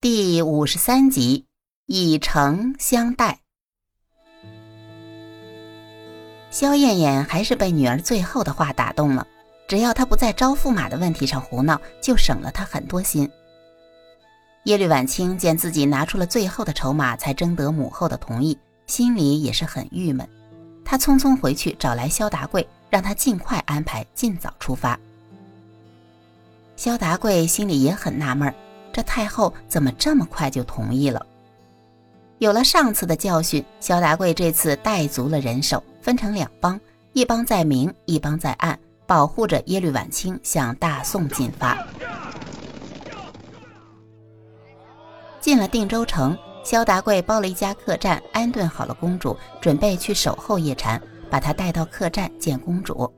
第五十三集，以诚相待。萧燕燕还是被女儿最后的话打动了，只要她不在招驸马的问题上胡闹，就省了她很多心。耶律婉清见自己拿出了最后的筹码，才征得母后的同意，心里也是很郁闷。他匆匆回去找来萧达贵，让他尽快安排，尽早出发。萧达贵心里也很纳闷儿。这太后怎么这么快就同意了？有了上次的教训，萧达贵这次带足了人手，分成两帮，一帮在明，一帮在暗，保护着耶律婉清向大宋进发。进了定州城，萧达贵包了一家客栈，安顿好了公主，准备去守候叶禅，把她带到客栈见公主。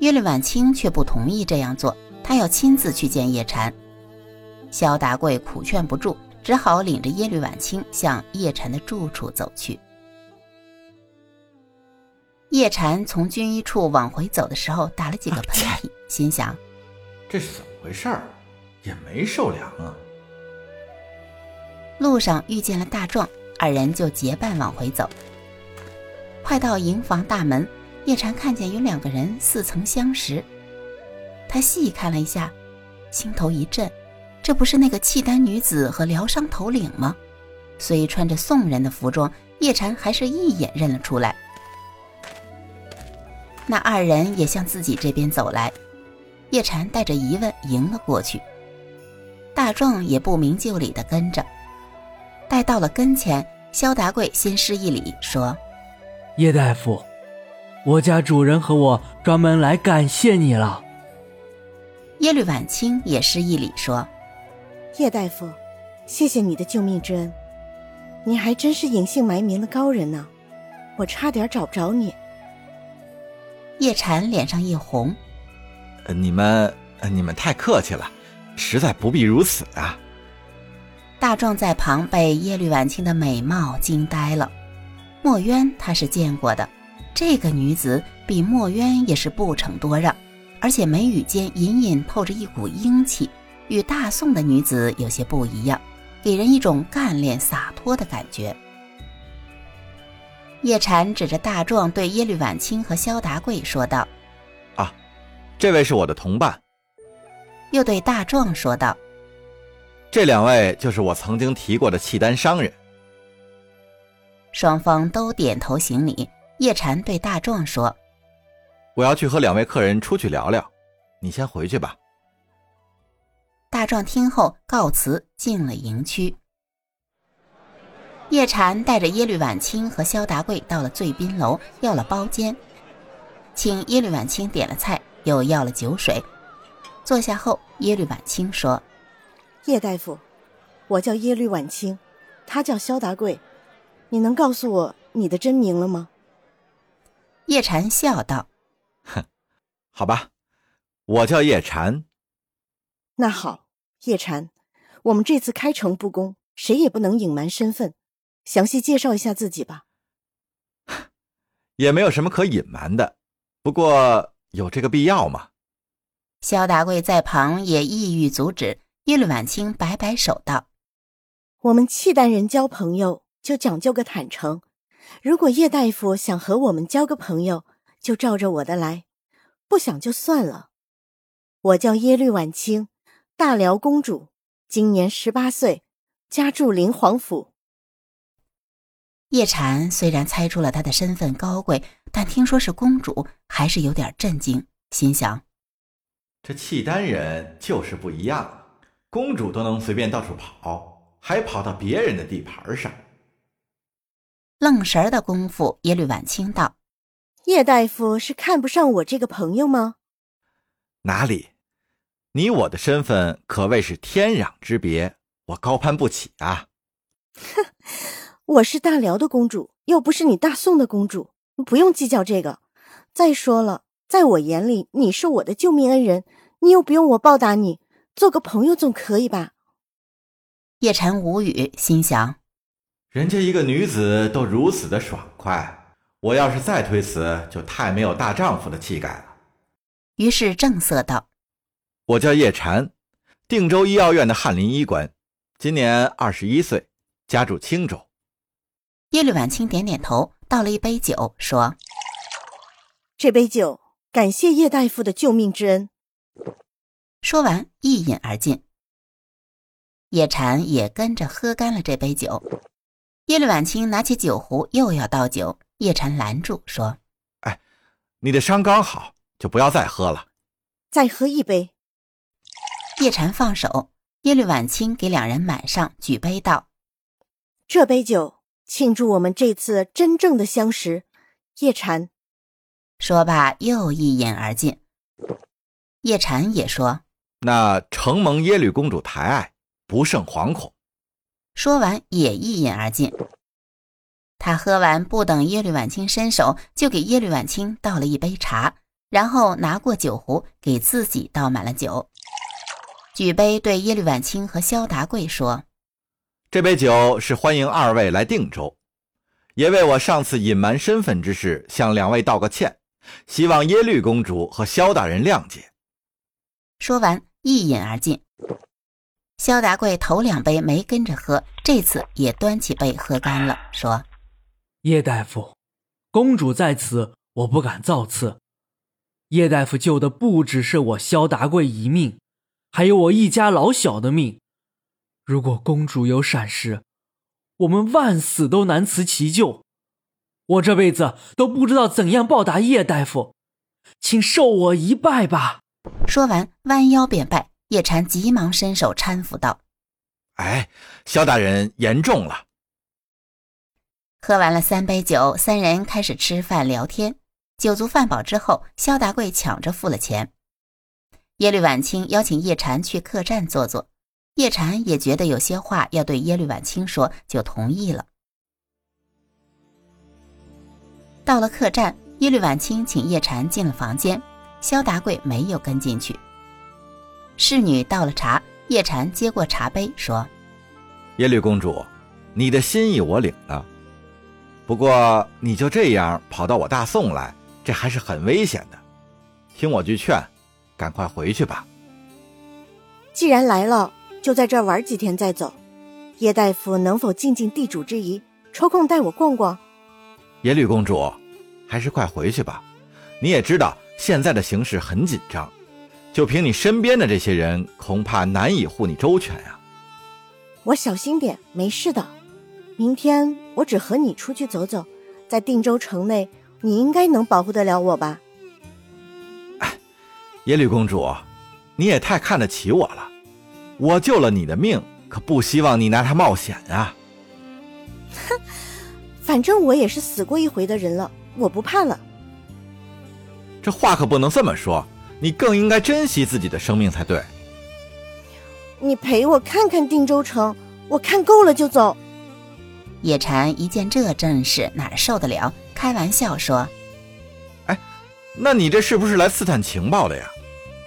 耶律婉清却不同意这样做，她要亲自去见叶禅。萧达贵苦劝不住，只好领着耶律婉清向叶禅的住处走去。叶禅从军医处往回走的时候，打了几个喷嚏，心想：这是怎么回事儿？也没受凉啊。路上遇见了大壮，二人就结伴往回走。快到营房大门，叶禅看见有两个人似曾相识，他细看了一下，心头一震。这不是那个契丹女子和疗伤头领吗？虽穿着宋人的服装，叶禅还是一眼认了出来。那二人也向自己这边走来，叶禅带着疑问迎了过去。大壮也不明就里的跟着。待到了跟前，萧达贵先施一礼，说：“叶大夫，我家主人和我专门来感谢你了。”耶律婉清也施一礼，说。叶大夫，谢谢你的救命之恩，你还真是隐姓埋名的高人呢，我差点找不着你。叶禅脸上一红，你们你们太客气了，实在不必如此啊。大壮在旁被耶律婉清的美貌惊呆了，墨渊他是见过的，这个女子比墨渊也是不逞多让，而且眉宇间隐隐透着一股英气。与大宋的女子有些不一样，给人一种干练洒脱的感觉。叶禅指着大壮对耶律婉清和萧达贵说道：“啊，这位是我的同伴。”又对大壮说道：“这两位就是我曾经提过的契丹商人。”双方都点头行礼。叶禅对大壮说：“我要去和两位客人出去聊聊，你先回去吧。”大壮听后告辞，进了营区。叶禅带着耶律婉清和萧达贵到了醉宾楼，要了包间，请耶律婉清点了菜，又要了酒水。坐下后，耶律婉清说：“叶大夫，我叫耶律婉清，他叫萧达贵，你能告诉我你的真名了吗？”叶禅笑道：“哼，好吧，我叫叶禅。那好。”叶禅，我们这次开诚布公，谁也不能隐瞒身份，详细介绍一下自己吧。也没有什么可隐瞒的，不过有这个必要吗？萧达贵在旁也意欲阻止，耶律婉清摆摆手道：“我们契丹人交朋友就讲究个坦诚，如果叶大夫想和我们交个朋友，就照着我的来，不想就算了。我叫耶律晚清。”大辽公主，今年十八岁，家住灵皇府。叶禅虽然猜出了她的身份高贵，但听说是公主，还是有点震惊，心想：这契丹人就是不一样，公主都能随便到处跑，还跑到别人的地盘上。愣神儿的功夫，耶律婉清道：“叶大夫是看不上我这个朋友吗？”哪里？你我的身份可谓是天壤之别，我高攀不起啊！哼，我是大辽的公主，又不是你大宋的公主，不用计较这个。再说了，在我眼里，你是我的救命恩人，你又不用我报答你，做个朋友总可以吧？叶禅无语，心想：人家一个女子都如此的爽快，我要是再推辞，就太没有大丈夫的气概了。于是正色道。我叫叶禅，定州医药院的翰林医官，今年二十一岁，家住青州。耶律婉清点点头，倒了一杯酒，说：“这杯酒，感谢叶大夫的救命之恩。”说完，一饮而尽。叶禅也跟着喝干了这杯酒。耶律婉清拿起酒壶，又要倒酒，叶禅拦住，说：“哎，你的伤刚好，就不要再喝了。再喝一杯。”叶禅放手，耶律婉清给两人满上，举杯道：“这杯酒。”庆祝我们这次真正的相识，叶禅。说罢，又一饮而尽。叶禅也说：“那承蒙耶律公主抬爱，不胜惶恐。”说完，也一饮而尽。他喝完，不等耶律婉清伸手，就给耶律婉清倒了一杯茶，然后拿过酒壶，给自己倒满了酒，举杯对耶律婉清和萧达贵说。这杯酒是欢迎二位来定州，也为我上次隐瞒身份之事向两位道个歉，希望耶律公主和萧大人谅解。说完，一饮而尽。萧达贵头两杯没跟着喝，这次也端起杯喝干了，说：“叶大夫，公主在此，我不敢造次。叶大夫救的不只是我萧达贵一命，还有我一家老小的命。”如果公主有闪失，我们万死都难辞其咎。我这辈子都不知道怎样报答叶大夫，请受我一拜吧。说完，弯腰便拜。叶禅急忙伸手搀扶道：“哎，萧大人言重了。”喝完了三杯酒，三人开始吃饭聊天。酒足饭饱之后，萧达贵抢着付了钱。耶律婉清邀请叶禅去客栈坐坐。叶禅也觉得有些话要对耶律婉清说，就同意了。到了客栈，耶律婉清请叶禅进了房间，萧达贵没有跟进去。侍女倒了茶，叶禅接过茶杯说：“耶律公主，你的心意我领了，不过你就这样跑到我大宋来，这还是很危险的。听我句劝，赶快回去吧。既然来了。”就在这儿玩几天再走，叶大夫能否尽尽地主之谊，抽空带我逛逛？耶律公主，还是快回去吧。你也知道现在的形势很紧张，就凭你身边的这些人，恐怕难以护你周全呀。我小心点，没事的。明天我只和你出去走走，在定州城内，你应该能保护得了我吧？哎，耶律公主，你也太看得起我了。我救了你的命，可不希望你拿它冒险啊！哼，反正我也是死过一回的人了，我不怕了。这话可不能这么说，你更应该珍惜自己的生命才对。你陪我看看定州城，我看够了就走。叶禅一见这阵势，哪受得了？开玩笑说：“哎，那你这是不是来刺探情报的呀？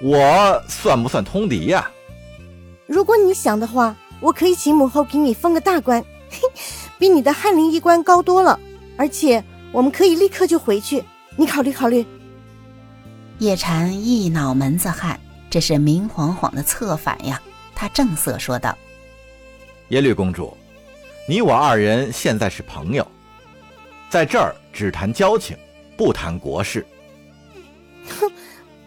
我算不算通敌呀？”如果你想的话，我可以请母后给你封个大官，比你的翰林医官高多了。而且我们可以立刻就回去，你考虑考虑。叶禅一脑门子汗，这是明晃晃的策反呀！他正色说道：“耶律公主，你我二人现在是朋友，在这儿只谈交情，不谈国事。”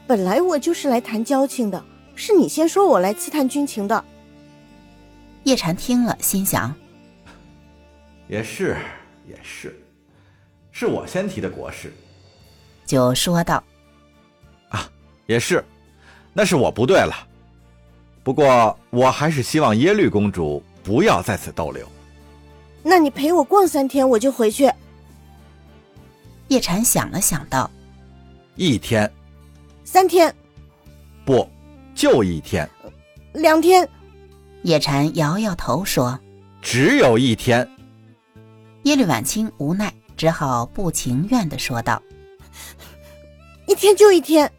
哼，本来我就是来谈交情的。是你先说我来刺探军情的。叶禅听了，心想：也是，也是，是我先提的国事。就说道：“啊，也是，那是我不对了。不过我还是希望耶律公主不要在此逗留。那你陪我逛三天，我就回去。”叶禅想了想，道：“一天，三天，不。”就一天，两天。叶禅摇摇头说：“只有一天。”耶律婉清无奈，只好不情愿的说道：“一天就一天。”